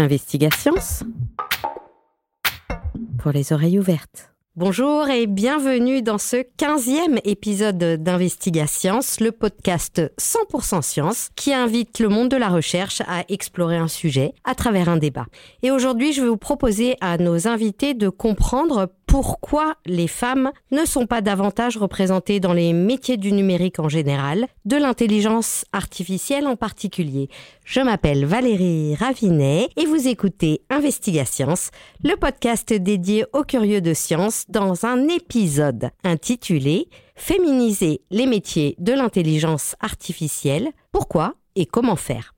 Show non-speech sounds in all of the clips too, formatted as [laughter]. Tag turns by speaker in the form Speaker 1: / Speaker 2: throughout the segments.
Speaker 1: Investigations pour les oreilles ouvertes. Bonjour et bienvenue dans ce 15e épisode d'Investigations, le podcast 100% science qui invite le monde de la recherche à explorer un sujet à travers un débat. Et aujourd'hui, je vais vous proposer à nos invités de comprendre pourquoi les femmes ne sont pas davantage représentées dans les métiers du numérique en général, de l'intelligence artificielle en particulier. Je m'appelle Valérie Ravinet et vous écoutez Investigations, le podcast dédié aux curieux de science dans un épisode intitulé Féminiser les métiers de l'intelligence artificielle, pourquoi et comment faire?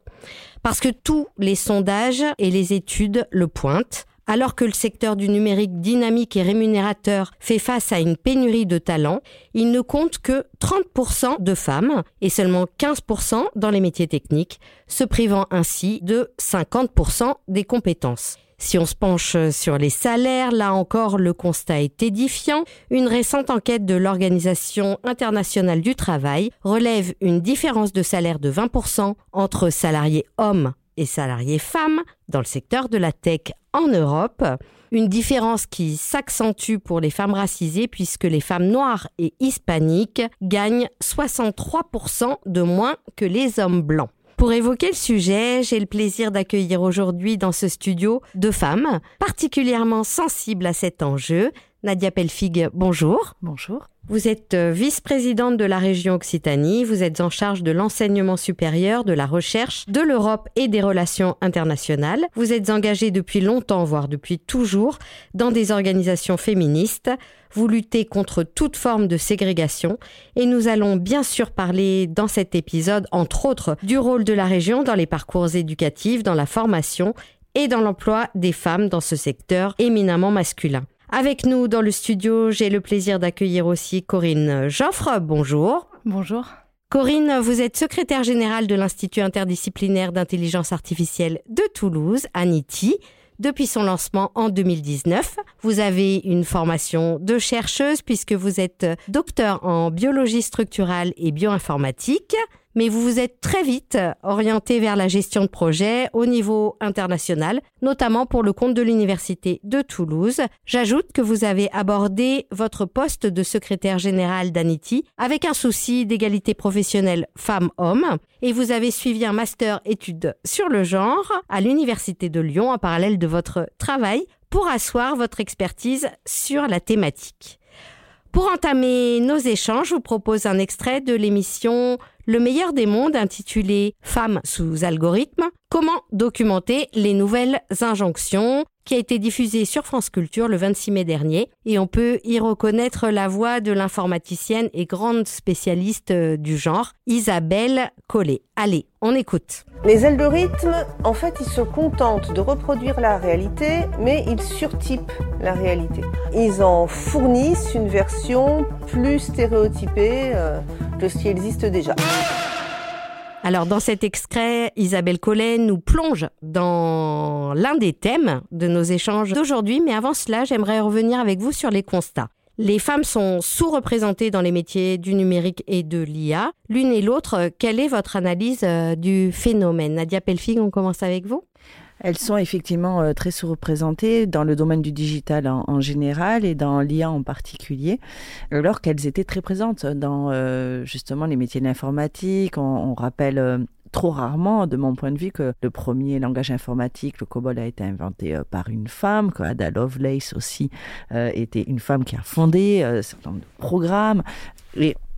Speaker 1: Parce que tous les sondages et les études le pointent, alors que le secteur du numérique dynamique et rémunérateur fait face à une pénurie de talents, il ne compte que 30% de femmes et seulement 15% dans les métiers techniques, se privant ainsi de 50% des compétences. Si on se penche sur les salaires, là encore, le constat est édifiant. Une récente enquête de l'Organisation internationale du travail relève une différence de salaire de 20% entre salariés hommes et salariés femmes dans le secteur de la tech en Europe. Une différence qui s'accentue pour les femmes racisées puisque les femmes noires et hispaniques gagnent 63% de moins que les hommes blancs. Pour évoquer le sujet, j'ai le plaisir d'accueillir aujourd'hui dans ce studio deux femmes particulièrement sensibles à cet enjeu. Nadia Pelfig, bonjour.
Speaker 2: Bonjour.
Speaker 1: Vous êtes euh, vice-présidente de la région Occitanie, vous êtes en charge de l'enseignement supérieur, de la recherche, de l'Europe et des relations internationales. Vous êtes engagée depuis longtemps, voire depuis toujours, dans des organisations féministes. Vous luttez contre toute forme de ségrégation et nous allons bien sûr parler dans cet épisode, entre autres, du rôle de la région dans les parcours éducatifs, dans la formation et dans l'emploi des femmes dans ce secteur éminemment masculin. Avec nous dans le studio, j'ai le plaisir d'accueillir aussi Corinne Joffre. Bonjour.
Speaker 2: Bonjour.
Speaker 1: Corinne, vous êtes secrétaire générale de l'Institut interdisciplinaire d'intelligence artificielle de Toulouse, ANITI, depuis son lancement en 2019. Vous avez une formation de chercheuse puisque vous êtes docteur en biologie structurale et bioinformatique mais vous vous êtes très vite orienté vers la gestion de projets au niveau international, notamment pour le compte de l'Université de Toulouse. J'ajoute que vous avez abordé votre poste de secrétaire général d'Anity avec un souci d'égalité professionnelle femmes-hommes et vous avez suivi un master études sur le genre à l'Université de Lyon en parallèle de votre travail pour asseoir votre expertise sur la thématique. Pour entamer nos échanges, je vous propose un extrait de l'émission Le meilleur des mondes intitulé Femmes sous algorithme, comment documenter les nouvelles injonctions? Qui a été diffusé sur France Culture le 26 mai dernier et on peut y reconnaître la voix de l'informaticienne et grande spécialiste euh, du genre, Isabelle Collet. Allez, on écoute.
Speaker 3: Les algorithmes, en fait, ils se contentent de reproduire la réalité, mais ils surtypent la réalité. Ils en fournissent une version plus stéréotypée euh, de ce qui existe déjà.
Speaker 1: Alors dans cet extrait, Isabelle Collet nous plonge dans l'un des thèmes de nos échanges d'aujourd'hui, mais avant cela, j'aimerais revenir avec vous sur les constats. Les femmes sont sous-représentées dans les métiers du numérique et de l'IA. L'une et l'autre, quelle est votre analyse euh, du phénomène? Nadia Pelfig, on commence avec vous
Speaker 2: elles sont effectivement euh, très sous-représentées dans le domaine du digital en, général et dans l'IA en particulier, alors qu'elles étaient très présentes dans euh, justement les métiers de l'informatique. On, rappelle euh, trop rarement, de mon point de vue, que le premier langage informatique, le COBOL, a été inventé par une femme, que Ada Lovelace aussi était une femme qui a fondé nombre de programmes.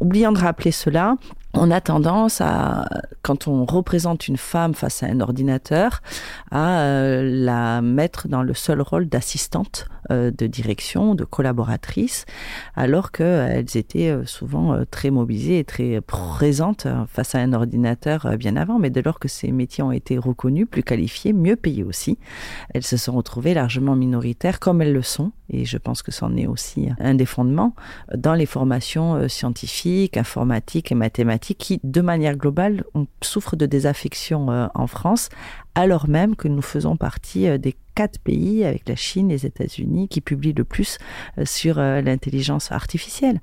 Speaker 2: Oubliant de rappeler cela, on a tendance à, quand on représente une femme face à un ordinateur, à euh, la mettre dans le seul rôle d'assistante euh, de direction, de collaboratrice, alors qu'elles étaient euh, souvent très mobilisées et très présentes face à un ordinateur bien avant. Mais dès lors que ces métiers ont été reconnus, plus qualifiés, mieux payés aussi, elles se sont retrouvées largement minoritaires, comme elles le sont. Et je pense que c'en est aussi un des fondements dans les formations scientifiques, informatiques et mathématiques qui, de manière globale, on souffre de désaffection euh, en France alors même que nous faisons partie euh, des quatre pays avec la Chine, les États-Unis qui publient le plus euh, sur euh, l'intelligence artificielle.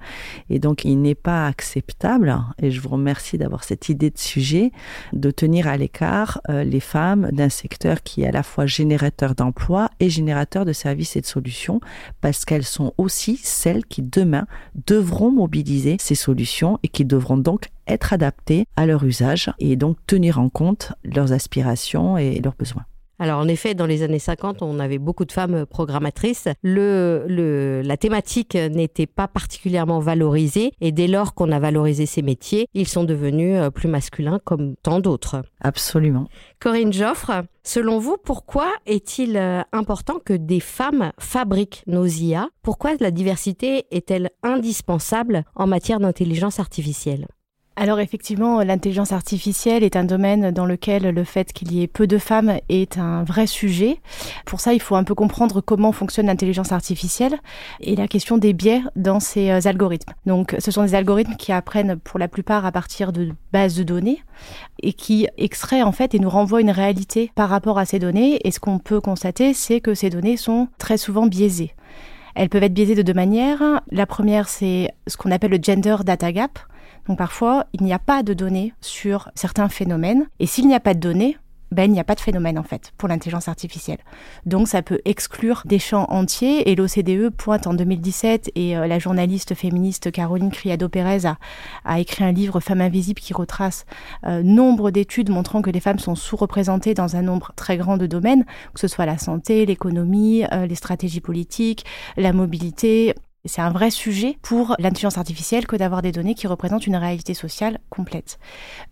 Speaker 2: Et donc il n'est pas acceptable, et je vous remercie d'avoir cette idée de sujet, de tenir à l'écart les femmes d'un secteur qui est à la fois générateur d'emplois et générateur de services et de solutions, parce qu'elles sont aussi celles qui demain devront mobiliser ces solutions et qui devront donc être adaptées à leur usage et donc tenir en compte leurs aspirations et leurs besoins.
Speaker 1: Alors en effet, dans les années 50, on avait beaucoup de femmes programmatrices. Le, le, la thématique n'était pas particulièrement valorisée et dès lors qu'on a valorisé ces métiers, ils sont devenus euh, plus masculins comme tant d'autres.
Speaker 2: Absolument.
Speaker 1: Corinne Joffre, selon vous, pourquoi est-il euh, important que des femmes fabriquent nos IA Pourquoi la diversité est-elle indispensable en matière d'intelligence artificielle?
Speaker 4: Alors effectivement, l'intelligence artificielle est un domaine dans lequel le fait qu'il y ait peu de femmes est un vrai sujet. Pour ça, il faut un peu comprendre comment fonctionne l'intelligence artificielle et la question des biais dans ces euh, algorithmes. Donc ce sont des algorithmes qui apprennent pour la plupart à partir de bases de données et qui extraient en fait et nous renvoient une réalité par rapport à ces données. Et ce qu'on peut constater, c'est que ces données sont très souvent biaisées. Elles peuvent être biaisées de deux manières. La première, c'est ce qu'on appelle le gender data gap. Donc parfois, il n'y a pas de données sur certains phénomènes. Et s'il n'y a pas de données, ben, il n'y a pas de phénomène en fait pour l'intelligence artificielle. Donc ça peut exclure des champs entiers et l'OCDE pointe en 2017 et euh, la journaliste féministe Caroline Criado-Pérez a, écrit un livre Femmes invisibles qui retrace euh, nombre d'études montrant que les femmes sont sous-représentées dans un nombre très grand de domaines, que ce soit la santé, l'économie, euh, les stratégies politiques, la mobilité, c'est un vrai sujet pour l'intelligence artificielle que d'avoir des données qui représentent une réalité sociale complète.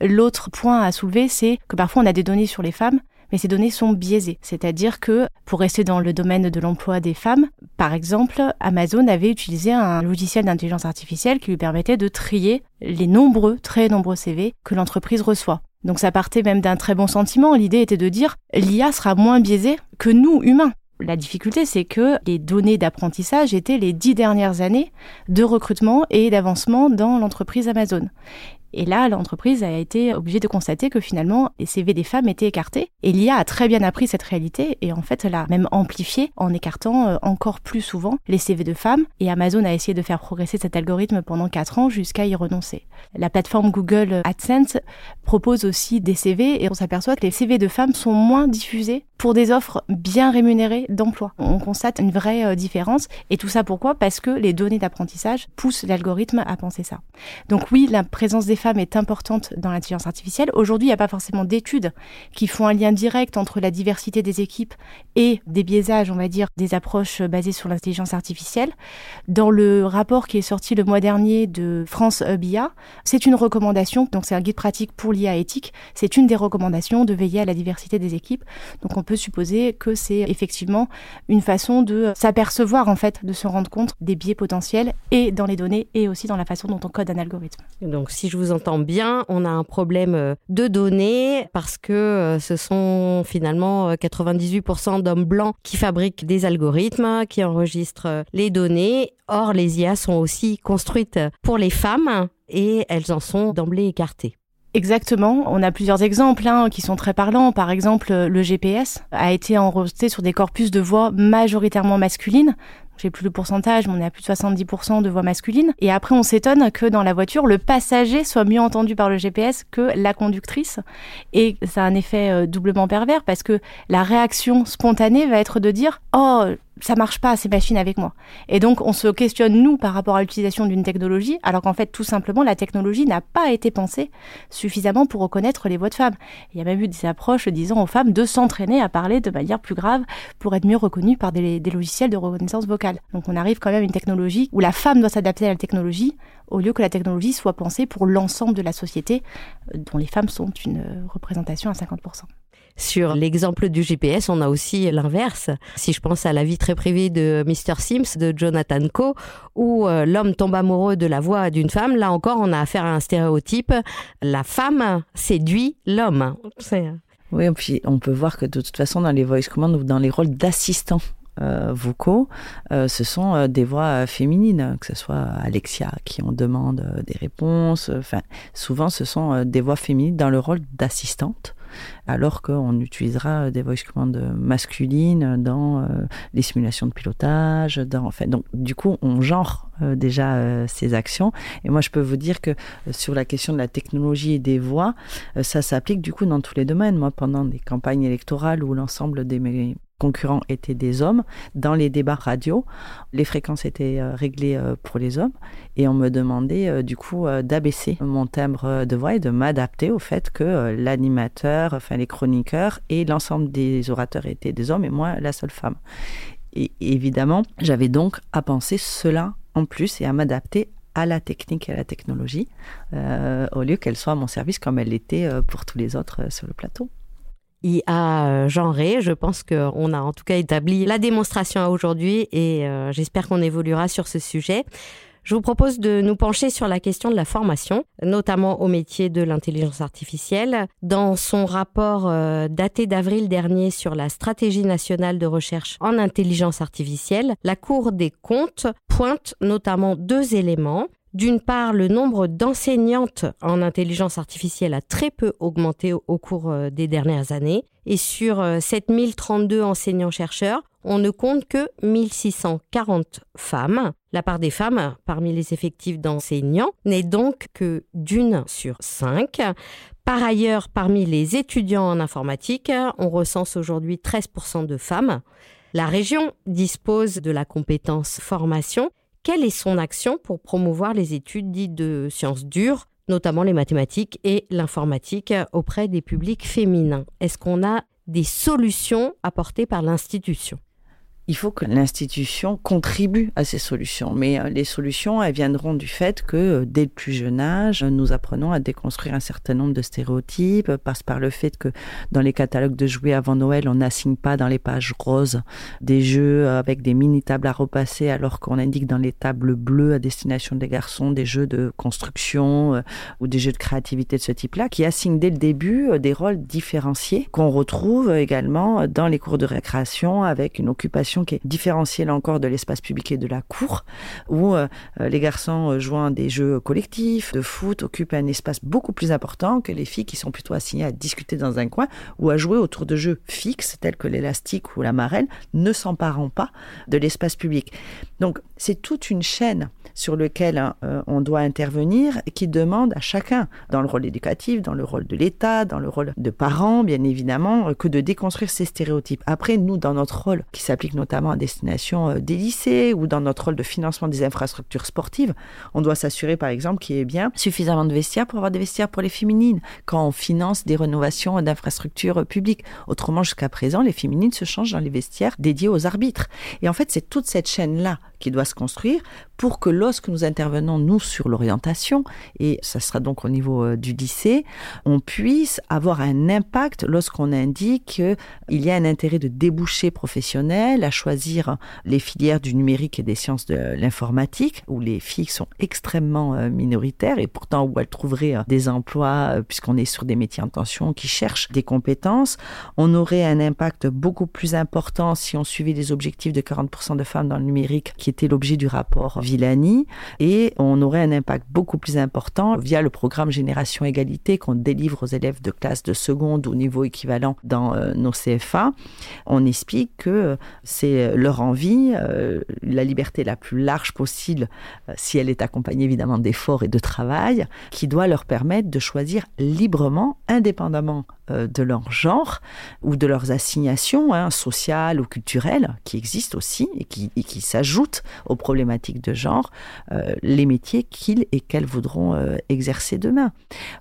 Speaker 4: L'autre point à soulever, c'est que parfois on a des données sur les femmes, mais ces données sont biaisées. C'est-à-dire que, pour rester dans le domaine de l'emploi des femmes, par exemple, Amazon avait utilisé un logiciel d'intelligence artificielle qui lui permettait de trier les nombreux, très nombreux CV que l'entreprise reçoit. Donc ça partait même d'un très bon sentiment. L'idée était de dire l'IA sera moins biaisée que nous, humains. La difficulté, c'est que les données d'apprentissage étaient les dix dernières années de recrutement et d'avancement dans l'entreprise Amazon. Et là, l'entreprise a été obligée de constater que finalement, les CV des femmes étaient écartés. Et l'IA a très bien appris cette réalité et en fait, elle a même amplifié en écartant euh, encore plus souvent les CV de femmes. Et Amazon a essayé de faire progresser cet algorithme pendant quatre ans jusqu'à y renoncer. La plateforme Google AdSense propose aussi des CV et on s'aperçoit que les CV de femmes sont moins diffusés pour des offres bien rémunérées d'emploi. On constate une vraie euh, différence. Et tout ça pourquoi? Parce que les données d'apprentissage poussent l'algorithme à penser ça. Donc oui, la présence des femmes est importante dans l'intelligence artificielle. Aujourd'hui, il n'y a pas forcément d'études qui font un lien direct entre la diversité des équipes et des biaisages, on va dire, des approches basées sur l'intelligence artificielle. Dans le rapport qui est sorti le mois dernier de France BIA, c'est une recommandation, donc c'est un guide pratique pour l'IA éthique, c'est une des recommandations de veiller à la diversité des équipes. Donc on peut supposer que c'est effectivement une façon de s'apercevoir en fait, de se rendre compte des biais potentiels et dans les données et aussi dans la façon dont on code un algorithme.
Speaker 1: Donc si je vous entend bien, on a un problème euh, de données parce que euh, ce sont finalement 98% euh, d'hommes blancs qui fabriquent des algorithmes, qui enregistrent les données. Or, les IA sont aussi construites pour les femmes et elles en sont d'emblée écartées.
Speaker 4: Exactement. On a plusieurs exemples hein, qui sont très parlants. Par exemple, le GPS a été enregistré sur des corpus de voix majoritairement masculines. J'ai plus le pourcentage, mais on est à plus de 70% de voix masculines. Et après, on s'étonne que dans la voiture, le passager soit mieux entendu par le GPS que la conductrice. Et ça a un effet euh, doublement pervers parce que la réaction spontanée va être de dire, oh, ça marche pas ces machines avec moi. Et donc on se questionne nous par rapport à l'utilisation d'une technologie, alors qu'en fait tout simplement la technologie n'a pas été pensée suffisamment pour reconnaître les voix de femmes. Il y a même eu des approches disant aux femmes de s'entraîner à parler de manière plus grave pour être mieux reconnues par des, des logiciels de reconnaissance vocale. Donc on arrive quand même à une technologie où la femme doit s'adapter à la technologie au lieu que la technologie soit pensée pour l'ensemble de la société dont les femmes sont une représentation à 50%.
Speaker 1: Sur l'exemple du GPS, on a aussi l'inverse. Si je pense à la vie très privée de Mr. Sims de Jonathan Coe, où euh, l'homme tombe amoureux de la voix d'une femme, là encore, on a affaire à un stéréotype. La femme séduit l'homme.
Speaker 2: Oui, puis on peut voir que de toute façon, dans les voice commands ou dans les rôles d'assistants euh, vocaux, euh, ce sont des voix féminines, que ce soit Alexia qui en demande des réponses. Enfin, souvent, ce sont des voix féminines dans le rôle d'assistante alors qu'on utilisera des voice commands masculines dans les simulations de pilotage, donc du coup, on genre déjà ces actions. Et moi, je peux vous dire que sur la question de la technologie et des voix, ça s'applique du coup dans tous les domaines. Moi, pendant des campagnes électorales où l'ensemble des concurrents étaient des hommes. Dans les débats radio, les fréquences étaient euh, réglées euh, pour les hommes et on me demandait euh, du coup d'abaisser mon timbre de voix et de m'adapter au fait que l'animateur, enfin les chroniqueurs et l'ensemble des orateurs étaient des hommes et moi la seule femme. Et évidemment, j'avais donc à penser cela en plus et à m'adapter à la technique et à la technologie au lieu qu'elle soit à mon service comme elle l'était pour tous les autres sur le plateau.
Speaker 1: IA euh, genré. Je pense qu'on a en tout cas établi la démonstration à aujourd'hui et euh, j'espère qu'on évoluera sur ce sujet. Je vous propose de nous pencher sur la question de la formation, notamment au métier de l'intelligence artificielle. Dans son rapport euh, daté d'avril dernier sur la stratégie nationale de recherche en intelligence artificielle, la Cour des comptes pointe notamment deux éléments. D'une part, le nombre d'enseignantes en intelligence artificielle a très peu augmenté au cours euh, des dernières années. Et sur 7032 euh, enseignants-chercheurs, on ne compte que 1640 femmes. La part des femmes parmi les effectifs d'enseignants n'est donc que d'une sur cinq. Par ailleurs, parmi les étudiants en informatique, on recense aujourd'hui 13% de femmes. La région dispose de la compétence formation quelle est son action pour promouvoir les études dites de sciences dures, notamment les mathématiques et l'informatique, auprès des publics féminins? Est-ce qu'on a des solutions apportées par l'institution?
Speaker 2: Il faut que l'institution contribue à ces solutions. Mais euh, les solutions, elles viendront du fait que euh, dès le plus jeune âge, nous apprenons à déconstruire un certain nombre de stéréotypes, passe par le fait que dans les catalogues de jouets avant Noël, on n'assigne pas dans les pages roses des jeux avec des mini tables à repasser, alors qu'on indique dans les tables bleues à destination des garçons des jeux de construction euh, ou des jeux de créativité de ce type-là, qui assignent dès le début des rôles différenciés qu'on retrouve également dans les cours de récréation avec une occupation qui est différenciée là encore de l'espace public et de la cour, où euh, les garçons euh, jouant des jeux collectifs, de foot, occupent un espace beaucoup plus important que les filles qui sont plutôt assignées à discuter dans un coin ou à jouer autour de jeux fixes tels que l'élastique ou la marelle, ne s'emparant pas de l'espace public. C'est toute une chaîne sur laquelle hein, euh, on doit intervenir qui demande à chacun, dans le rôle éducatif, dans le rôle de l'État, dans le rôle de parents, bien évidemment, que de déconstruire ces stéréotypes. Après, nous, dans notre rôle, qui s'applique notamment notamment à destination euh, des lycées ou dans notre rôle de financement des infrastructures sportives. On doit s'assurer, par exemple, qu'il y ait bien suffisamment de vestiaires pour avoir des vestiaires pour les féminines quand on finance des rénovations d'infrastructures publiques. Autrement, jusqu'à présent, les féminines se changent dans les vestiaires dédiés aux arbitres. Et en fait, c'est toute cette chaîne-là qui doit se construire pour que lorsque nous intervenons, nous, sur l'orientation, et ça sera donc au niveau euh, du lycée, on puisse avoir un impact lorsqu'on indique qu'il y a un intérêt de déboucher professionnel à choisir les filières du numérique et des sciences de l'informatique, où les filles sont extrêmement euh, minoritaires et pourtant où elles trouveraient euh, des emplois, puisqu'on est sur des métiers en tension, qui cherchent des compétences. On aurait un impact beaucoup plus important si on suivait les objectifs de 40% de femmes dans le numérique qui était l'objet du rapport Et on aurait un impact beaucoup plus important via le programme Génération Égalité qu'on délivre aux élèves de classe de seconde ou niveau équivalent dans euh, nos CFA. On explique que c'est leur envie, euh, la liberté la plus large possible, euh, si elle est accompagnée évidemment d'efforts et de travail, qui doit leur permettre de choisir librement, indépendamment euh, de leur genre ou de leurs assignations hein, sociales ou culturelles qui existent aussi et qui, qui s'ajoutent aux problématiques de genre, euh, les métiers qu'ils et qu'elles voudront euh, exercer demain.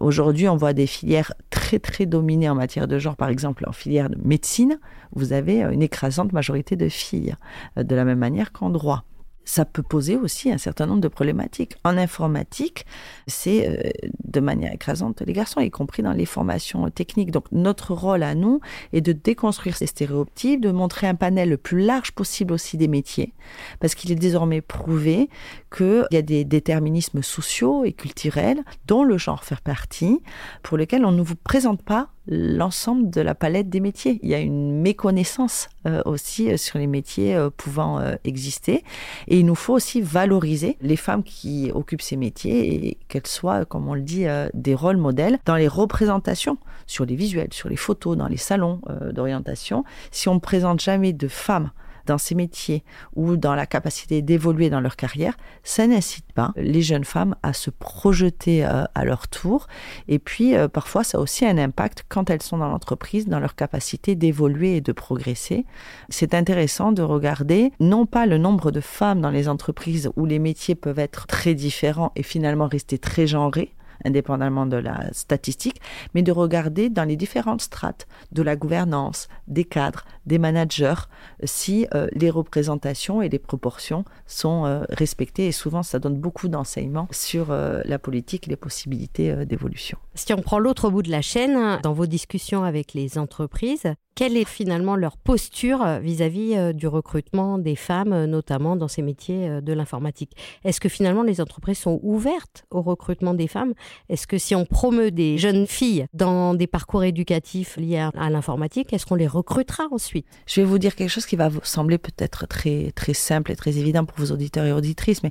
Speaker 2: Aujourd'hui, on voit des filières très très dominées en matière de genre, par exemple en filière de médecine, vous avez une écrasante majorité de filles, de la même manière qu'en droit ça peut poser aussi un certain nombre de problématiques. En informatique, c'est euh, de manière écrasante les garçons, y compris dans les formations techniques. Donc notre rôle à nous est de déconstruire ces stéréotypes, de montrer un panel le plus large possible aussi des métiers, parce qu'il est désormais prouvé qu'il y a des déterminismes sociaux et culturels dont le genre fait partie, pour lesquels on ne vous présente pas l'ensemble de la palette des métiers. Il y a une méconnaissance euh, aussi sur les métiers pouvant exister. Et il nous faut aussi valoriser les femmes qui occupent ces métiers et qu'elles soient, comme on le dit, des rôles modèles dans les représentations, sur les visuels, sur les photos, dans les salons d'orientation. Si on ne présente jamais de femmes dans ces métiers ou dans la capacité d'évoluer dans leur carrière, ça n'incite pas les jeunes femmes à se projeter euh, à leur tour. Et puis, euh, parfois, ça a aussi un impact quand elles sont dans l'entreprise, dans leur capacité d'évoluer et de progresser. C'est intéressant de regarder non pas le nombre de femmes dans les entreprises où les métiers peuvent être très différents et finalement rester très genrés, indépendamment de la statistique, mais de regarder dans les différentes strates de la gouvernance, des cadres, des managers, si euh, les représentations et les proportions sont euh, respectées. Et souvent, ça donne beaucoup d'enseignements sur euh, la politique et les possibilités d'évolution.
Speaker 1: Si on prend l'autre bout de la chaîne, dans vos discussions avec les entreprises, quelle est finalement leur posture vis-à-vis -vis du recrutement des femmes, notamment dans ces métiers de l'informatique? Est-ce que finalement les entreprises sont ouvertes au recrutement des femmes? Est-ce que si on promeut des jeunes filles dans des parcours éducatifs liés à l'informatique, est-ce qu'on les recrutera ensuite?
Speaker 2: Je vais vous dire quelque chose qui va vous sembler peut-être très, très simple et très évident pour vos auditeurs et auditrices, mais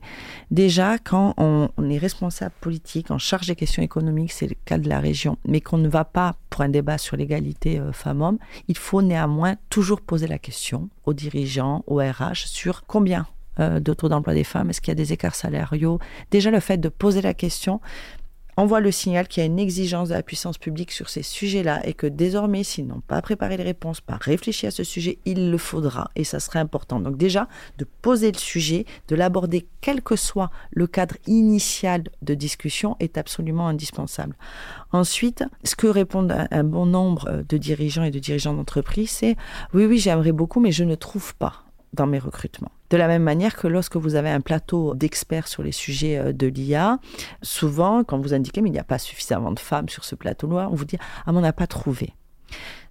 Speaker 2: déjà, quand on, est responsable politique, en charge des questions économiques, c'est le cas de la région, mais qu'on ne va pas pour un débat sur l'égalité euh, femmes-hommes, il faut néanmoins toujours poser la question aux dirigeants, aux RH, sur combien euh, de taux d'emploi des femmes, est-ce qu'il y a des écarts salariaux? Déjà, le fait de poser la question, envoie le signal qu'il y a une exigence de la puissance publique sur ces sujets-là et que désormais, s'ils n'ont pas préparé les réponses, pas réfléchi à ce sujet, il le faudra et ça serait important. Donc déjà, de poser le sujet, de l'aborder quel que soit le cadre initial de discussion est absolument indispensable. Ensuite, ce que répondent un bon nombre de dirigeants et de dirigeants d'entreprise, c'est oui, oui, j'aimerais beaucoup, mais je ne trouve pas dans mes recrutements. De la même manière que lorsque vous avez un plateau d'experts sur les sujets euh, de l'IA, souvent, quand vous indiquez mais il n'y a pas suffisamment de femmes sur ce plateau-là, on vous dit ah mais on n'a pas trouvé.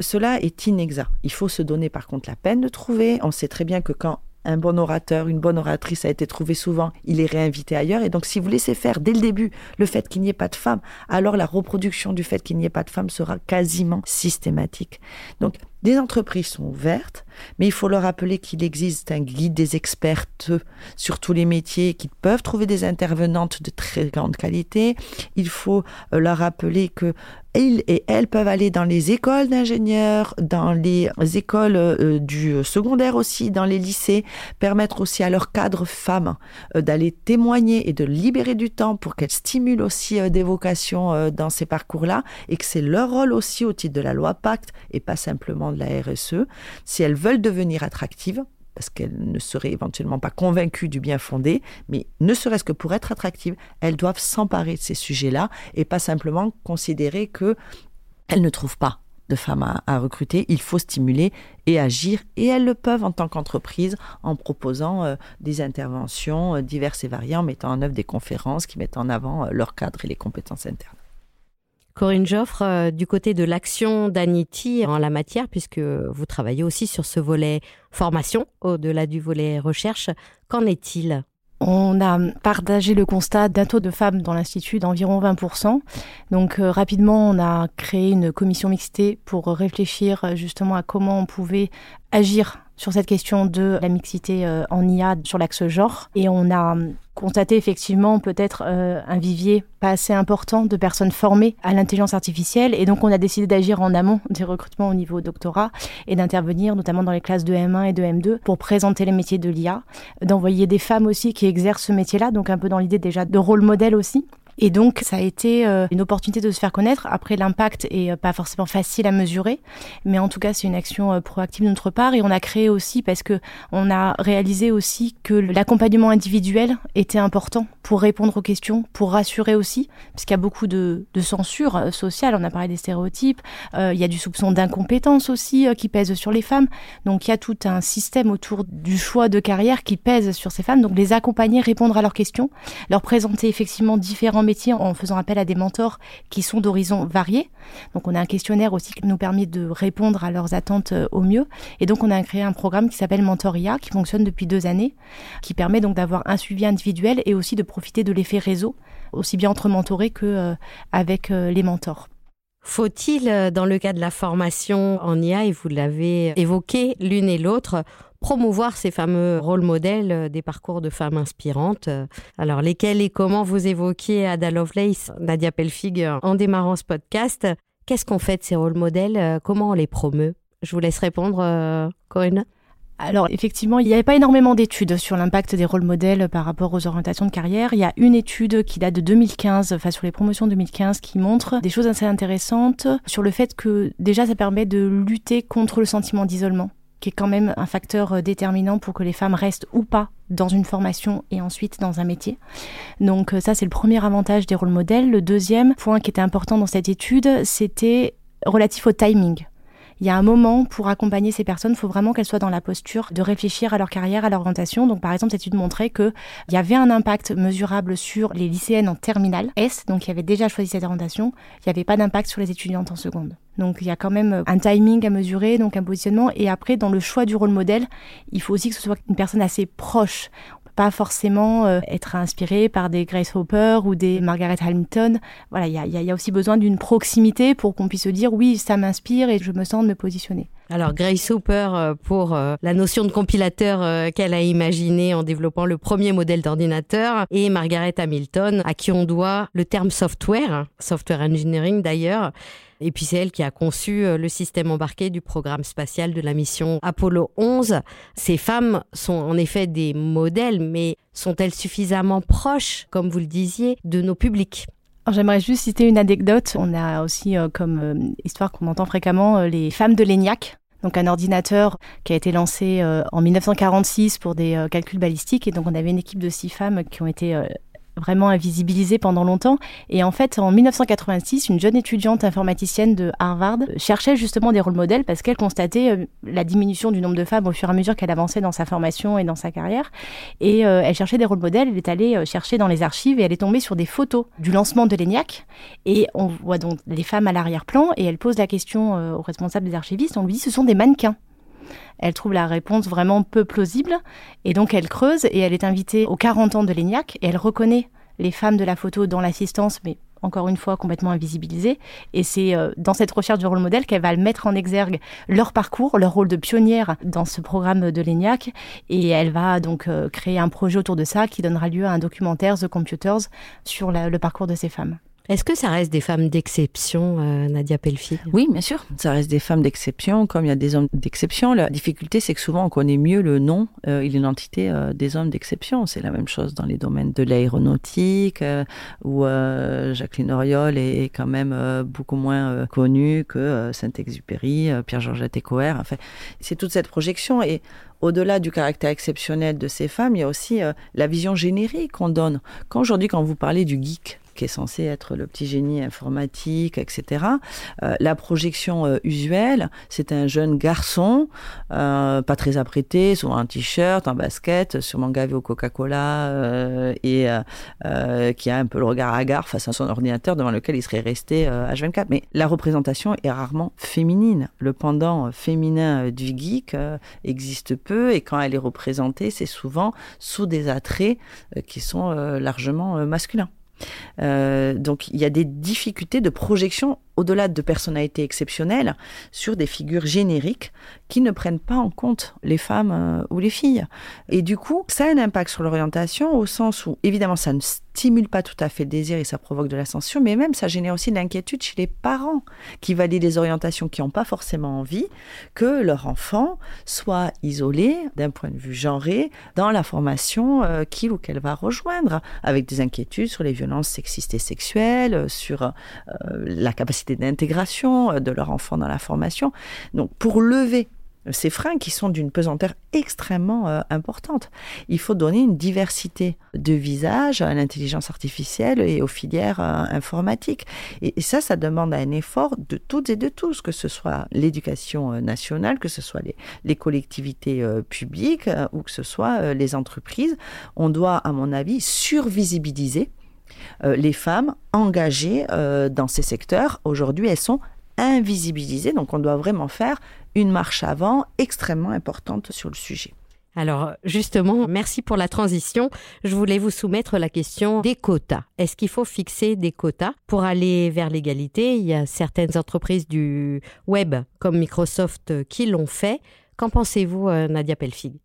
Speaker 2: Cela est inexact. Il faut se donner par contre la peine de trouver. On sait très bien que quand un bon orateur, une bonne oratrice a été trouvé souvent, il est réinvité ailleurs. Et donc, si vous laissez faire dès le début le fait qu'il n'y ait pas de femmes, alors la reproduction du fait qu'il n'y ait pas de femmes sera quasiment systématique. Donc, des entreprises sont ouvertes, mais il faut leur rappeler qu'il existe un guide des expertes sur tous les métiers qui peuvent trouver des intervenantes de très grande qualité. Il faut euh, leur rappeler que ils et elles peuvent aller dans les écoles d'ingénieurs, dans les écoles euh, du secondaire aussi, dans les lycées, permettre aussi à leurs cadres femmes euh, d'aller témoigner et de libérer du temps pour qu'elles stimulent aussi des vocations dans ces parcours-là et que c'est leur rôle aussi au titre de la loi Pacte et pas simplement la RSE, si elles veulent devenir attractives, parce qu'elles ne seraient éventuellement pas convaincues du bien fondé, mais ne serait-ce que pour être attractives, elles doivent s'emparer de ces sujets-là et pas simplement considérer que elles ne trouvent pas de femmes à, recruter. Il faut stimuler et agir, et elles le peuvent en tant qu'entreprise en proposant euh, des interventions euh, diverses et variées, en mettant en œuvre des conférences qui mettent en avant euh, leur cadre et les compétences internes.
Speaker 1: Corinne Joffre, euh, du côté de l'action d'Anity en la matière, puisque vous travaillez aussi sur ce volet formation au-delà du volet recherche, qu'en est-il?
Speaker 4: On a partagé le constat d'un taux de femmes dans l'Institut d'environ 20%. Donc euh, rapidement, on a créé une commission mixtée pour réfléchir euh, justement à comment on pouvait agir sur cette question de la mixité euh, en IA sur l'axe genre. Et on a constaté effectivement peut-être euh, un vivier pas assez important de personnes formées à l'intelligence artificielle. Et donc on a décidé d'agir en amont des recrutements au niveau doctorat et d'intervenir notamment dans les classes de M1 et de M2 pour présenter les métiers de l'IA, d'envoyer des femmes aussi qui exercent ce métier-là, donc un peu dans l'idée déjà de rôle modèle aussi. Et donc, ça a été euh, une opportunité de se faire connaître. Après, l'impact est euh, pas forcément facile à mesurer, mais en tout cas, c'est une action euh, proactive de notre part. Et on a créé aussi parce que on a réalisé aussi que l'accompagnement individuel était important pour répondre aux questions, pour rassurer aussi, parce qu'il y a beaucoup de, de censure sociale. On a parlé des stéréotypes. il y a du soupçon d'incompétence aussi qui pèse sur les femmes. Donc, il y a tout un système autour du choix de carrière qui pèse sur ces femmes. Donc, les accompagner, répondre à leurs questions, leur présenter effectivement différents métier en faisant appel à des mentors qui sont d'horizons variés. Donc on a un questionnaire aussi qui nous permet de répondre à leurs attentes euh, au mieux. Et donc on a créé un programme qui s'appelle Mentoria, qui fonctionne depuis deux années, qui permet donc d'avoir un suivi individuel et aussi de profiter de l'effet réseau, aussi bien entre mentorés que euh, avec euh, les mentors.
Speaker 1: Faut-il, dans le cas de la formation en IA, et vous l'avez évoqué l'une et l'autre, promouvoir ces fameux rôles modèles euh, des parcours de femmes inspirantes. Alors, lesquels et comment vous évoquiez Ada Lovelace, Nadia Pelfig, en démarrant ce podcast? Qu'est-ce qu'on fait de ces rôles modèles? Comment on les promeut? Je vous laisse répondre, Corinne.
Speaker 4: Alors effectivement, il n'y avait pas énormément d'études sur l'impact des rôles modèles par rapport aux orientations de carrière. Il y a une étude qui date de 2015, enfin sur les promotions 2015, qui montre des choses assez intéressantes sur le fait que déjà ça permet de lutter contre le sentiment d'isolement qui est quand même un facteur déterminant pour que les femmes restent ou pas dans une formation et ensuite dans un métier. Donc ça, c'est le premier avantage des rôles modèles. Le deuxième point qui était important dans cette étude, c'était relatif au timing il y a un moment pour accompagner ces personnes, il faut vraiment qu'elles soient dans la posture de réfléchir à leur carrière, à leur orientation. Donc, par exemple, cette étude montrait qu'il y avait un impact mesurable sur les lycéennes en terminale S, donc qui avaient déjà choisi cette orientation. Il n'y avait pas d'impact sur les étudiantes en seconde. Donc, il y a quand même un timing à mesurer, donc un positionnement. Et après, dans le choix du rôle modèle, il faut aussi que ce soit une personne assez proche pas forcément euh, être inspiré par des Grace Hopper ou des Margaret Hamilton. Voilà, il y a, aussi besoin d'une proximité pour qu'on puisse se dire oui, ça m'inspire et je me sens de me positionner.
Speaker 1: Alors Grace Hopper euh, pour euh, la notion de compilateur qu'elle a imaginé en développant le premier modèle d'ordinateur et Margaret Hamilton à qui on doit le terme software, software engineering d'ailleurs, et puis c'est elle qui a conçu euh, le système embarqué du programme spatial de la mission Apollo 11. Ces femmes sont en effet des modèles, mais sont-elles suffisamment proches, comme vous le disiez, de nos publics?
Speaker 4: J'aimerais juste citer une anecdote. On a aussi euh, comme euh, histoire qu'on entend fréquemment les femmes de l'ENIAC, donc un ordinateur qui a été lancé en 1946 pour des calculs balistiques. Et donc on avait une équipe de six femmes qui ont été vraiment invisibilisée pendant longtemps. Et en fait, en 1986, une jeune étudiante informaticienne de Harvard cherchait justement des rôles modèles parce qu'elle constatait euh, la diminution du nombre de femmes au fur et à mesure qu'elle avançait dans sa formation et dans sa carrière. Et euh, elle cherchait des rôles modèles. Elle est allée euh, chercher dans les archives et elle est tombée sur des photos du lancement de l'ENIAC. Et on voit donc les femmes à l'arrière-plan et elle pose la question au responsable des archivistes. On lui dit ce sont des mannequins elle trouve la réponse vraiment peu plausible et donc elle creuse et elle est invitée aux 40 ans de l'ENIAC et elle reconnaît les femmes de la photo dans l'assistance, mais encore une fois complètement invisibilisées. Et c'est euh, dans cette recherche du rôle modèle qu'elle va mettre en exergue leur parcours, leur rôle de pionnière dans ce programme de l'ENIAC. Et elle va donc euh, créer un projet autour de ça qui donnera lieu à un documentaire, The Computers, sur le parcours de ces femmes.
Speaker 1: Est-ce que ça reste des femmes d'exception, euh, Nadia Pelfi?
Speaker 2: Oui, bien sûr. Ça reste des femmes d'exception, comme il y a des hommes d'exception. La difficulté, c'est que souvent, on connaît mieux le nom euh, et l'identité euh, des hommes d'exception. C'est la même chose dans les domaines de l'aéronautique, où Jacqueline Oriol est, quand même beaucoup moins connue que Saint-Exupéry, Pierre-Georgette Écoer. Enfin, c'est toute cette projection. Et au-delà du caractère exceptionnel de ces femmes, il y a aussi la vision générique qu'on donne. Quand aujourd'hui, quand vous parlez du geek, qui est censé être le petit génie informatique, etc. Euh, la projection euh, usuelle, c'est un jeune garçon, euh, pas très apprêté, souvent un t-shirt, un basket, sûrement gavé au Coca-Cola et qui a un peu le regard hagard face à son ordinateur devant lequel il serait resté H24. Mais la représentation est rarement féminine. Le pendant féminin du geek existe peu et quand elle est représentée, c'est souvent sous des attraits qui sont largement masculins. Euh, donc il y a des difficultés de projection au-delà de personnalités exceptionnelles sur des figures génériques qui ne prennent pas en compte les femmes euh, ou les filles. Et du coup, ça a un impact sur l'orientation au sens où évidemment ça ne stimule pas tout à fait le désir et ça provoque de l'ascension, mais même ça génère aussi de l'inquiétude chez les parents qui valident des orientations qui n'ont pas forcément envie que leur enfant soit isolé d'un point de vue genré dans la formation euh, qu'il ou qu'elle va rejoindre, avec des inquiétudes sur les violences sexistes et sexuelles, sur euh, la capacité d'intégration euh, de leur enfant dans la formation. Donc pour lever ces freins qui sont d'une pesanteur extrêmement euh, importante. Il faut donner une diversité de visages à l'intelligence artificielle et aux filières euh, informatiques. Et, ça, ça demande un effort de toutes et de tous, que ce soit l'éducation nationale, que ce soit les, les collectivités publiques ou que ce soit les entreprises. On doit, à mon avis, survisibiliser les femmes engagées dans ces secteurs. Aujourd'hui, elles sont invisibilisées, donc on doit vraiment faire une marche avant extrêmement importante sur le sujet.
Speaker 1: Alors justement, merci pour la transition. Je voulais vous soumettre la question des quotas. Est-ce qu'il faut fixer des quotas pour aller vers l'égalité? Il y a certaines entreprises du web comme Microsoft qui l'ont fait. Qu'en pensez-vous, euh, Nadia Pelfig?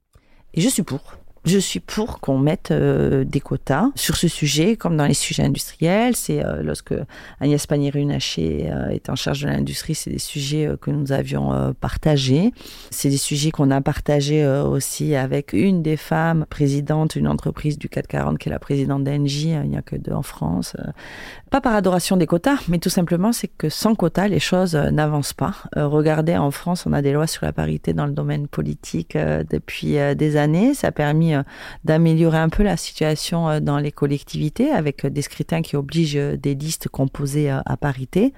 Speaker 2: Et je suis pour. Je suis pour qu'on mette euh, des quotas sur ce sujet, comme dans les sujets industriels. C'est euh, lorsque Agnès Pannier-Runacher euh, est en charge de l'industrie, c'est des sujets que nous avions partagés. C'est des sujets qu'on a partagés aussi avec une des femmes présidentes d'une entreprise du 440, qui est la présidente d'Engie. Il n'y a que deux en France. Pas par adoration des quotas, mais tout simplement c'est que sans quotas, les choses n'avancent pas. regardez, en France, on a des lois sur la parité dans le domaine politique depuis des années. Ça a permis euh, d'améliorer un peu la situation euh, dans les collectivités avec euh, des scrutins qui obligent des listes composées à parité.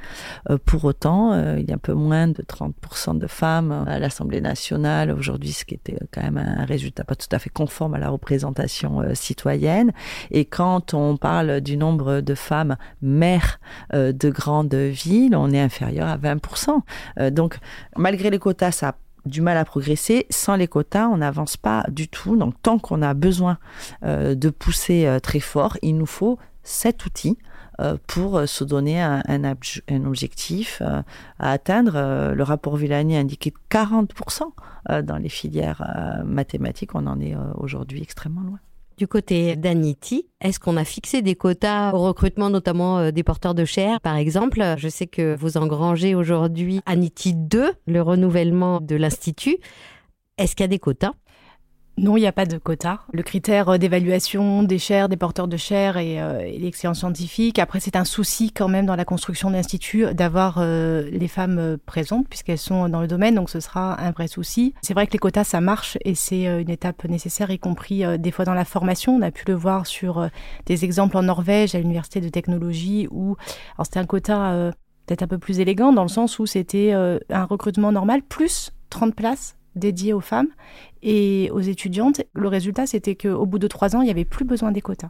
Speaker 2: Pour autant, il y a un peu moins de 30% de femmes à l'Assemblée nationale aujourd'hui, ce qui était quand même un résultat pas tout à fait conforme à la représentation citoyenne. Et quand on parle du nombre de femmes maires de grandes villes, on est inférieur à 20%. Donc, malgré les quotas, ça du mal à progresser. Sans les quotas, on n'avance pas du tout. Donc tant qu'on a besoin euh, de pousser euh, très fort, il nous faut cet outil euh, pour se donner un, un, objectif à atteindre. le rapport Villani indiquait 40% dans les filières mathématiques. On en est aujourd'hui extrêmement loin.
Speaker 1: Du côté d'Anity, est-ce qu'on a fixé des quotas au recrutement, notamment euh, des porteurs de chair, par exemple? Je sais que vous engrangez aujourd'hui Anity 2, le renouvellement de l'Institut. Est-ce qu'il y a des quotas?
Speaker 4: Non, il n'y a pas de quota. Le critère euh, d'évaluation des chaires, des porteurs de chair et, euh, l'excellence scientifique. Après, c'est un souci quand même dans la construction d'instituts d'avoir euh, les femmes présentes puisqu'elles sont dans le domaine, donc ce sera un vrai souci. C'est vrai que les quotas, ça marche et c'est une étape nécessaire, y compris des fois dans la formation. On a pu le voir sur des exemples en Norvège, à l'université de technologie, où c'était un quota peut-être un peu plus élégant dans le sens où c'était un recrutement normal plus 30 places dédiées aux femmes et aux étudiantes. Le résultat, c'était qu'au bout de trois ans, il n'y avait plus besoin des quotas.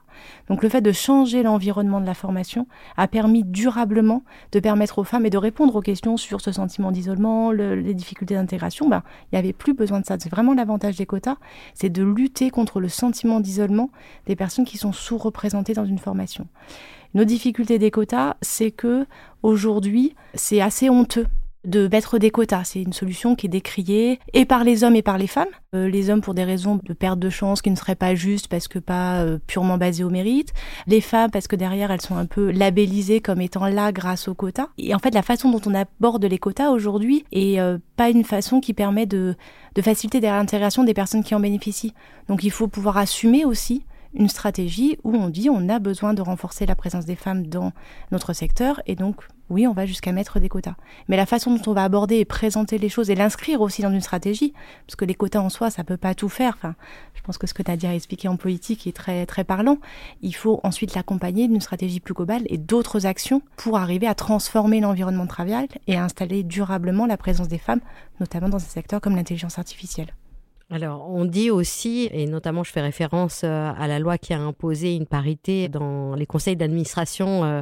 Speaker 4: Donc le fait de changer l'environnement de la formation a permis durablement de permettre aux femmes et de répondre aux questions sur ce sentiment d'isolement, les difficultés d'intégration. Ben, il n'y avait plus besoin de ça. C'est vraiment l'avantage des quotas, c'est de lutter contre le sentiment d'isolement des personnes qui sont sous-représentées dans une formation. Nos difficultés des quotas, c'est que aujourd'hui, c'est assez honteux de mettre des quotas. C'est une solution qui est décriée et par les hommes et par les femmes. Euh, les hommes pour des raisons de perte de chance qui ne seraient pas justes parce que pas euh, purement basées au mérite. Les femmes parce que derrière elles sont un peu labellisées comme étant là grâce aux quotas. Et en fait la façon dont on aborde les quotas aujourd'hui est euh, pas une façon qui permet de, de faciliter l'intégration des personnes qui en bénéficient. Donc il faut pouvoir assumer aussi une stratégie où on dit on a besoin de renforcer la présence des femmes dans notre secteur et donc oui, on va jusqu'à mettre des quotas. Mais la façon dont on va aborder et présenter les choses et l'inscrire aussi dans une stratégie, parce que les quotas en soi, ça peut pas tout faire. Enfin, je pense que ce que tu as dit à expliquer en politique est très, très parlant. Il faut ensuite l'accompagner d'une stratégie plus globale et d'autres actions pour arriver à transformer l'environnement de travail et à installer durablement la présence des femmes, notamment dans un secteur comme l'intelligence artificielle.
Speaker 1: Alors, on dit aussi, et notamment je fais référence euh, à la loi qui a imposé une parité dans les conseils d'administration euh,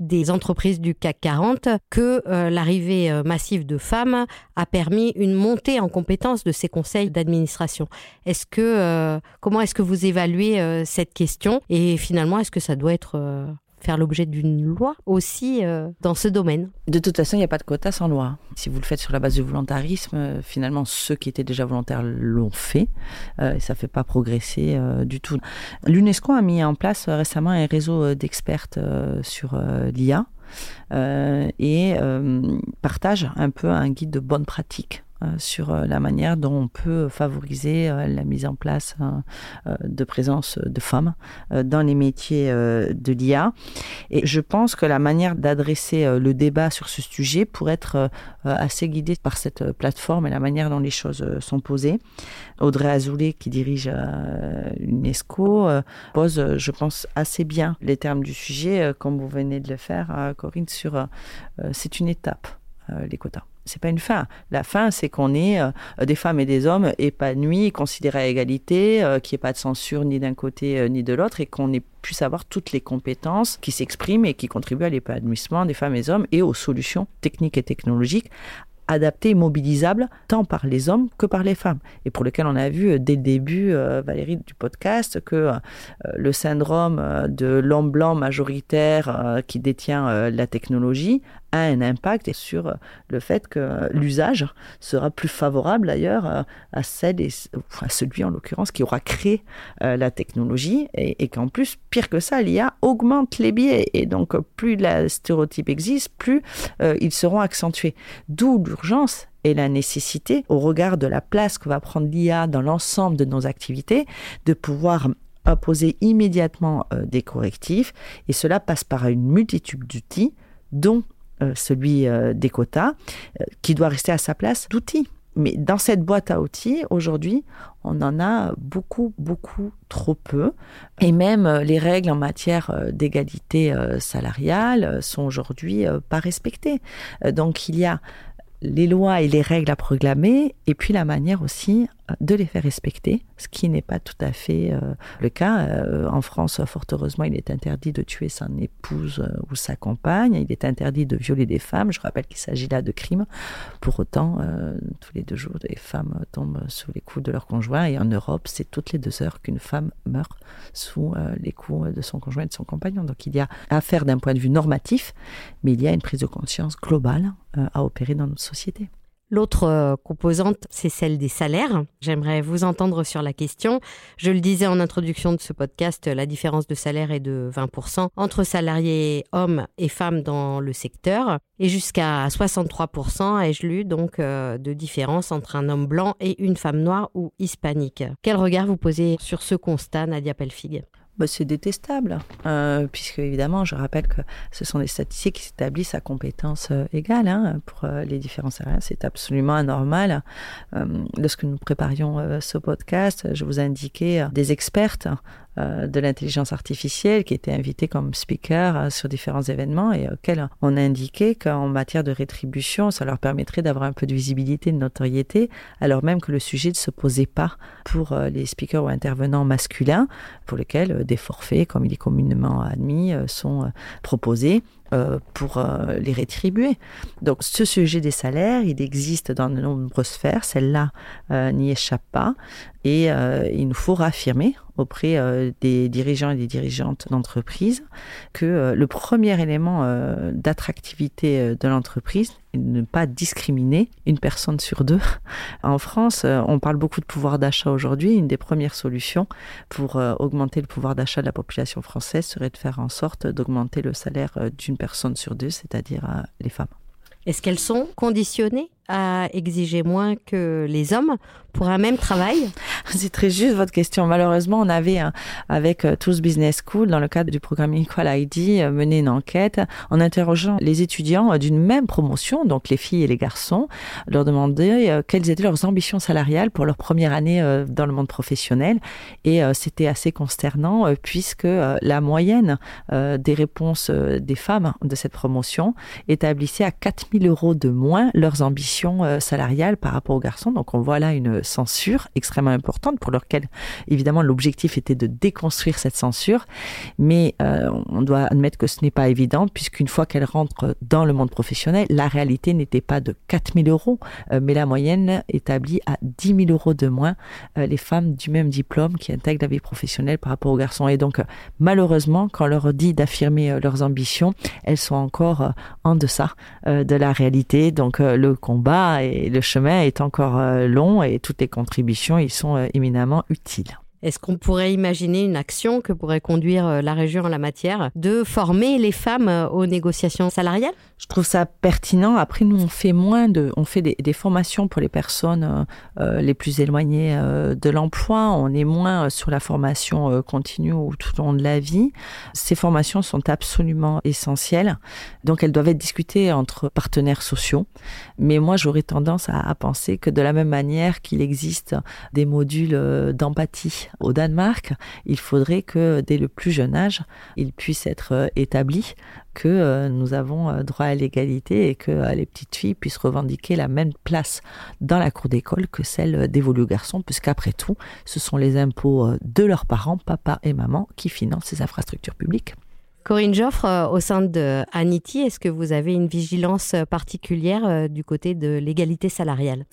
Speaker 1: des entreprises du CAC 40, que euh, l'arrivée massive de femmes a permis une montée en compétence de ces conseils d'administration. Est-ce que, comment est-ce que vous évaluez cette question? Et finalement, est-ce que ça doit être faire l'objet d'une loi aussi euh, dans ce domaine.
Speaker 2: De toute façon, il n'y a pas de quota sans loi. Si vous le faites sur la base du volontarisme, euh, finalement, ceux qui étaient déjà volontaires l'ont fait. Euh, ça ne fait pas progresser du tout. L'UNESCO a mis en place récemment un réseau d'expertes sur l'IA. et partage un peu un guide de bonne pratique sur euh, la manière dont on peut favoriser euh, la mise en place de présence de femmes dans les métiers de l'IA. Et je pense que la manière d'adresser le débat sur ce sujet pourrait être assez guidée par cette plateforme et la manière dont les choses sont posées. Audrey Azoulay, qui dirige l'UNESCO, pose, je pense, assez bien les termes du sujet, comme vous venez de le faire, Corinne, sur c'est une étape, les quotas c'est pas une fin. La fin, c'est qu'on ait euh, des femmes et des hommes épanouis, considérés à égalité, euh, qu'il n'y ait pas de censure ni d'un côté euh, ni de l'autre, et qu'on puisse avoir toutes les compétences qui s'expriment et qui contribuent à l'épanouissement des femmes et des hommes et aux solutions techniques et technologiques adaptés et mobilisables tant par les hommes que par les femmes. Et pour lequel on a vu dès le début, Valérie, du podcast, que le syndrome de l'homme blanc majoritaire qui détient la technologie un impact sur le fait que l'usage sera plus favorable d'ailleurs à celle et, à celui en l'occurrence qui aura créé la technologie et, qu'en plus, pire que ça, l'IA augmente les biais et donc plus la stéréotype existe, plus ils seront accentués. D'où l'urgence et la nécessité, au regard de la place que va prendre l'IA dans l'ensemble de nos activités, de pouvoir imposer immédiatement euh, des correctifs. Et cela passe par une multitude d'outils, dont euh, celui euh, des quotas, qui doit rester à sa place d'outils. Mais dans cette boîte à outils, aujourd'hui, on en a beaucoup, beaucoup trop peu. Et même les règles en matière d'égalité salariale sont aujourd'hui pas respectées. Donc il y a les lois et les règles à proclamer, et puis la manière aussi de les faire respecter, ce qui n'est pas tout à fait euh, le cas. Euh, en France, fort heureusement, il est interdit de tuer son épouse euh, ou sa compagne, il est interdit de violer des femmes. Je rappelle qu'il s'agit là de crimes. Pour autant, tous les deux jours, des femmes tombent sous les coups de leur conjoint, et en Europe, c'est toutes les deux heures qu'une femme meurt sous les coups de son conjoint et de son compagnon. Donc il y a à faire d'un point de vue normatif, mais il y a une prise de conscience globale à opérer dans notre société.
Speaker 1: L'autre euh, composante, c'est celle des salaires. J'aimerais vous entendre sur la question. Je le disais en introduction de ce podcast, la différence de salaire est de 20% entre salariés hommes et femmes dans le secteur et jusqu'à 63%, ai-je lu, donc euh, de différence entre un homme blanc et une femme noire ou hispanique. Quel regard vous posez sur ce constat, Nadia Pelfig?
Speaker 2: Bah, c'est détestable, euh, puisque évidemment, je rappelle que ce sont des statistiques qui s'établissent à compétences euh, égales hein, pour euh, les différents salariés. C'est absolument anormal. lorsque nous préparions ce podcast, je vous indiquais des expertes de l'intelligence artificielle qui était invité comme speaker euh, sur différents événements et auxquels on a indiqué qu'en matière de rétribution, ça leur permettrait d'avoir un peu de visibilité, de notoriété, alors même que le sujet ne se posait pas pour euh, les speakers ou intervenants masculins, pour lesquels des forfaits, comme il est communément admis, sont proposés pour les rétribuer. Donc ce sujet des salaires, il existe dans de nombreuses sphères, celle-là n'y échappe pas, et il nous faut raffirmer auprès euh, des dirigeants et des dirigeantes d'entreprise que euh, le premier élément euh, d'attractivité de l'entreprise ne pas discriminer une personne sur deux. [laughs] En France, on parle beaucoup de pouvoir d'achat aujourd'hui. Une des premières solutions pour augmenter le pouvoir d'achat de la population française serait de faire en sorte d'augmenter le salaire d'une personne sur deux, c'est-à-dire les femmes.
Speaker 1: Est-ce qu'elles sont conditionnées? À exiger moins que les hommes pour un même travail [laughs]
Speaker 2: C'est très juste votre question. Malheureusement, on avait avec euh, Tools Business School, dans le cadre du programme Equal ID, euh, mené une enquête en interrogeant les étudiants euh, d'une même promotion, donc les filles et les garçons, leur demander quelles étaient leurs ambitions salariales pour leur première année dans le monde professionnel. Et c'était assez consternant puisque la moyenne des réponses des femmes de cette promotion établissait à 4000 euros de moins leurs ambitions euh, salariale par rapport aux garçons. Donc on voit là une censure extrêmement importante pour laquelle évidemment l'objectif était de déconstruire cette censure, mais euh, on doit admettre que ce n'est pas évident puisqu'une fois qu'elle rentre dans le monde professionnel, la réalité n'était pas de 4000 euros, euh, mais la moyenne établie à 10 000 euros de moins les femmes du même diplôme qui intègrent la vie professionnelle par rapport aux garçons. Et donc malheureusement, quand on leur dit d'affirmer leurs ambitions, elles sont encore en deçà de la réalité. Donc le combat et le chemin est encore euh, long et toutes les contributions y sont euh, éminemment utiles.
Speaker 1: Est-ce qu'on pourrait imaginer une action que pourrait conduire euh, la région en la matière de former les femmes euh, aux négociations salariales?
Speaker 2: Je trouve ça pertinent. Après, nous, on fait moins de, on fait des, formations pour les personnes euh, les plus éloignées de l'emploi. On est moins sur la formation continue ou tout au long de la vie. Ces formations sont absolument essentielles. Donc, elles doivent être discutées entre partenaires sociaux. Mais moi, j'aurais tendance à penser que de la même manière qu'il existe des modules d'empathie au Danemark, il faudrait que dès le plus jeune âge, il puisse être euh, établi que euh, nous avons euh, droit à l'égalité et que les petites filles puissent revendiquer la même place dans la cour d'école que celle dévolue aux garçons, puisqu'après tout, ce sont les impôts de leurs parents, papa et maman, qui financent ces infrastructures publiques.
Speaker 1: Corinne Joffre, au sein de Anity, est-ce que vous avez une vigilance particulière du côté de l'égalité salariale?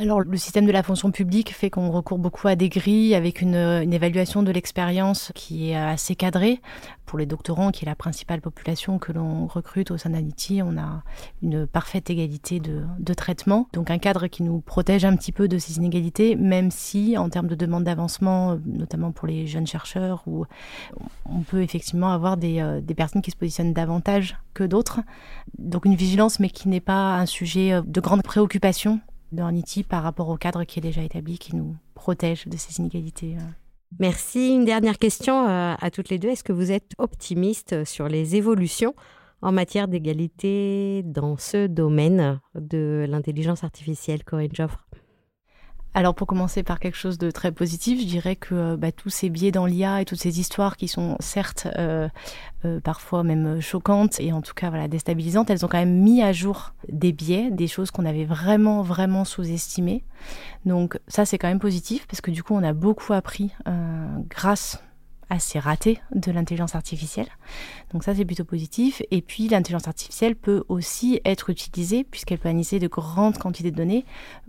Speaker 4: Alors, le système de la fonction publique fait qu'on recourt beaucoup à des grilles avec une, évaluation de l'expérience qui est assez cadrée. Pour les doctorants, qui est la principale population que l'on recrute au sein d'Anity, on a une parfaite égalité de, traitement. Donc, un cadre qui nous protège un petit peu de ces inégalités, même si, en termes de demande d'avancement, notamment pour les jeunes chercheurs, où on peut effectivement avoir euh, des personnes qui se positionnent davantage que d'autres. Donc, une vigilance, mais qui n'est pas un sujet de grande préoccupation de par rapport au cadre qui est déjà établi, qui nous protège de ces inégalités. Euh.
Speaker 1: Merci. Une dernière question euh, à toutes les deux. Est-ce que vous êtes optimiste sur les évolutions en matière d'égalité dans ce domaine de l'intelligence artificielle, Corinne Joffre?
Speaker 4: Alors pour commencer par quelque chose de très positif, je dirais que euh, bah, tous ces biais dans l'IA et toutes ces histoires qui sont certes euh, euh, parfois même choquantes et en tout cas voilà déstabilisantes, elles ont quand même mis à jour des biais, des choses qu'on avait vraiment vraiment sous-estimées. Donc ça c'est quand même positif parce que du coup on a beaucoup appris grâce assez raté de l'intelligence artificielle. Donc ça, c'est plutôt positif. Et puis, l'intelligence artificielle peut aussi être utilisée, puisqu'elle peut analyser de grandes quantités de données,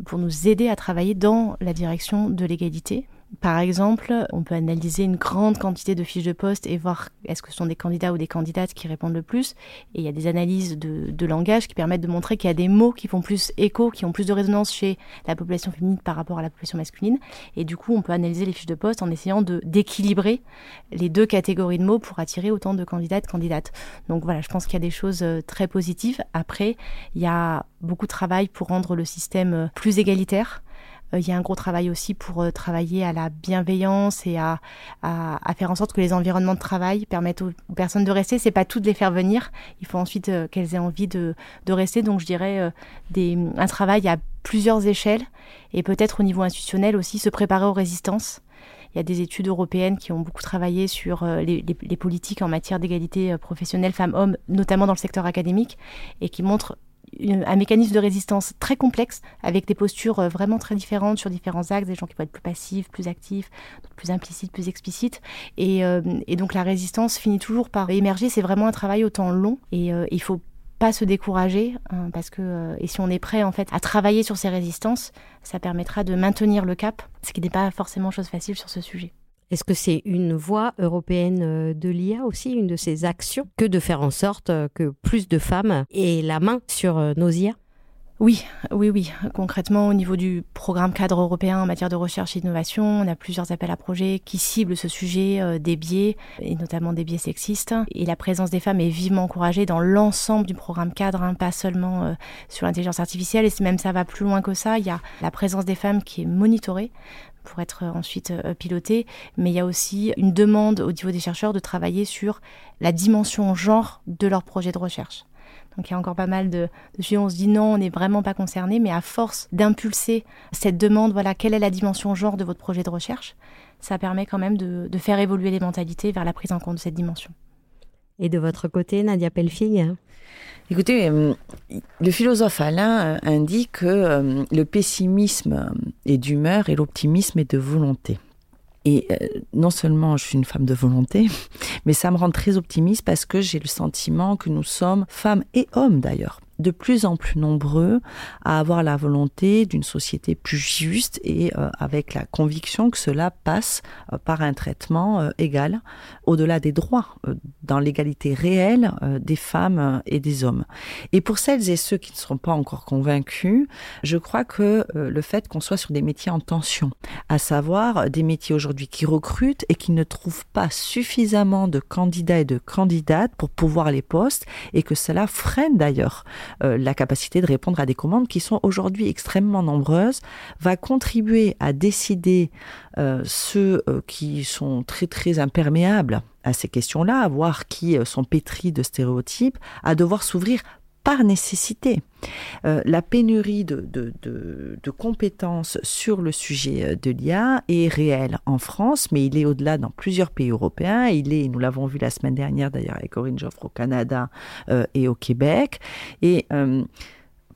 Speaker 4: pour nous aider à travailler dans la direction de l'égalité, par exemple, on peut analyser une grande quantité de fiches de poste et voir est-ce que ce sont des candidats ou des candidates qui répondent le plus. Et il y a des analyses de, langage qui permettent de montrer qu'il y a des mots qui font plus écho, qui ont plus de résonance chez la population féminine par rapport à la population masculine. Et du coup, on peut analyser les fiches de poste en essayant de d'équilibrer les deux catégories de mots pour attirer autant de de candidates. Donc voilà, je pense qu'il y a des choses euh, très positives. Après, il y a beaucoup de travail pour rendre le système euh, plus égalitaire. Euh, il y a un gros travail aussi pour euh, travailler à la bienveillance et à, à, faire en sorte que les environnements de travail permettent aux, personnes de rester. C'est pas tout de les faire venir. Il faut ensuite euh, qu'elles aient envie de, de, rester. Donc je dirais des, un travail à plusieurs échelles et peut-être au niveau institutionnel aussi se préparer aux résistances. Il y a des études européennes qui ont beaucoup travaillé sur les, les, les politiques en matière d'égalité professionnelle femmes-hommes, notamment dans le secteur académique, et qui montrent un mécanisme de résistance très complexe avec des postures euh, vraiment très différentes sur différents axes, des gens qui peuvent être plus passifs, plus actifs, plus implicites, plus explicites. Et, euh, et donc la résistance finit toujours par émerger. C'est vraiment un travail au temps long et euh, il faut pas se décourager hein, parce que et si on est prêt en fait à travailler sur ces résistances, ça permettra de maintenir le cap, ce qui n'est pas forcément chose facile sur ce sujet.
Speaker 1: Est-ce que c'est une voie européenne euh, de l'IA aussi, une de ces actions, que de faire en sorte euh, que plus de femmes aient la main sur euh, nos IA
Speaker 4: oui, oui, oui. Concrètement, au niveau du programme cadre européen en matière de recherche et d'innovation, on a plusieurs appels à projets qui ciblent ce sujet des biais, et notamment des biais sexistes. Et la présence des femmes est vivement encouragée dans l'ensemble du programme cadre, hein, pas seulement sur l'intelligence artificielle. Et même ça va plus loin que ça, il y a la présence des femmes qui est monitorée pour être ensuite euh, piloté, mais il y a aussi une demande au niveau des chercheurs de travailler sur la dimension genre de leur projet de recherche. Donc il y a encore pas mal de, de sujets, on se dit non, on n'est vraiment pas concerné, mais à force d'impulser cette demande, voilà, quelle est la dimension genre de votre projet de recherche, ça permet quand même de, de faire évoluer les mentalités vers la prise en compte de cette dimension.
Speaker 1: Et de votre côté, Nadia Pelfig
Speaker 2: Écoutez, euh, le philosophe Alain euh, indique que euh, le pessimisme est d'humeur et l'optimisme est de volonté. Et non seulement je suis une femme de volonté, [laughs] mais ça me rend très optimiste parce que j'ai le sentiment que nous sommes, femmes et hommes d'ailleurs, de plus en plus nombreux à avoir la volonté d'une société plus juste et euh, avec la conviction que cela passe euh, par un traitement euh, égal au-delà des droits, dans l'égalité réelle des femmes et des hommes. Et pour celles et ceux qui ne sont pas encore convaincus, je crois que le fait qu'on soit sur des métiers en tension, à savoir des métiers aujourd'hui qui recrutent et qui ne trouvent pas suffisamment de candidats et de candidates pour pouvoir les postes et que cela freine d'ailleurs la capacité de répondre à des commandes qui sont aujourd'hui extrêmement nombreuses, va contribuer à décider euh, ceux euh, qui sont très très imperméables à ces questions-là, à voir qui sont pétris de stéréotypes, à devoir s'ouvrir par nécessité. la pénurie de, compétences sur le sujet de l'IA est réelle en France, mais il est au-delà dans plusieurs pays européens. Il est, nous l'avons vu la semaine dernière d'ailleurs avec Corinne Joffre au Canada et au Québec. Et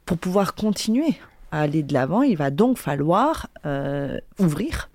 Speaker 2: pour pouvoir continuer à aller de l'avant, il va donc falloir ouvrir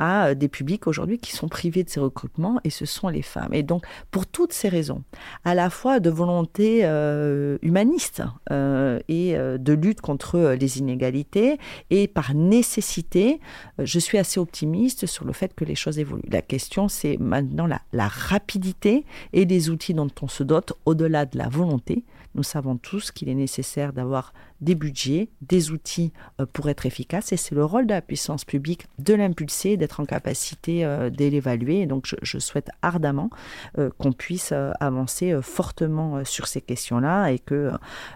Speaker 2: à des publics aujourd'hui qui sont privés de ces recrutements et ce sont les femmes. Et donc, pour toutes ces raisons, à la fois de volonté euh, humaniste euh, et euh, de lutte contre les inégalités et par nécessité, je suis assez optimiste sur le fait que les choses évoluent. La question, c'est maintenant la, la rapidité et les outils dont on se dote au-delà de la volonté. Nous savons tous qu'il est nécessaire d'avoir des budgets, des outils euh, pour être efficace. Et c'est le rôle de la puissance publique de l'impulser, d'être en capacité euh, de l'évaluer. Et donc, je, souhaite ardemment euh, qu'on puisse avancer fortement sur ces questions-là et que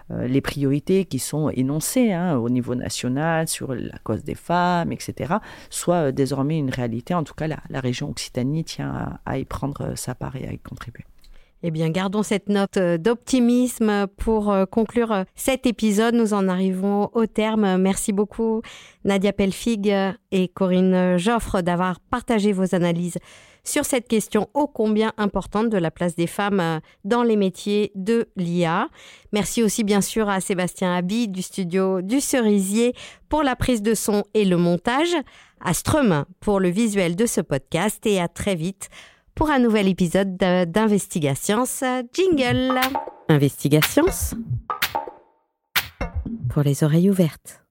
Speaker 2: les priorités qui sont énoncées hein, au niveau national sur la cause des femmes, etc., soient désormais une réalité. En tout cas, la région Occitanie tient à y prendre sa part et à y contribuer.
Speaker 1: Eh bien, gardons cette note euh, d'optimisme pour euh, conclure euh, cet épisode. Nous en arrivons au terme. Merci beaucoup, Nadia Pelfig et Corinne Joffre, d'avoir partagé vos analyses sur cette question ô combien importante de la place des femmes dans les métiers de l'IA. Merci aussi bien sûr à Sébastien Habi du studio du Cerisier pour la prise de son et le montage, à Strum pour le visuel de ce podcast et à très vite pour un nouvel épisode d'Investigations Jingle. Investigations pour les oreilles ouvertes.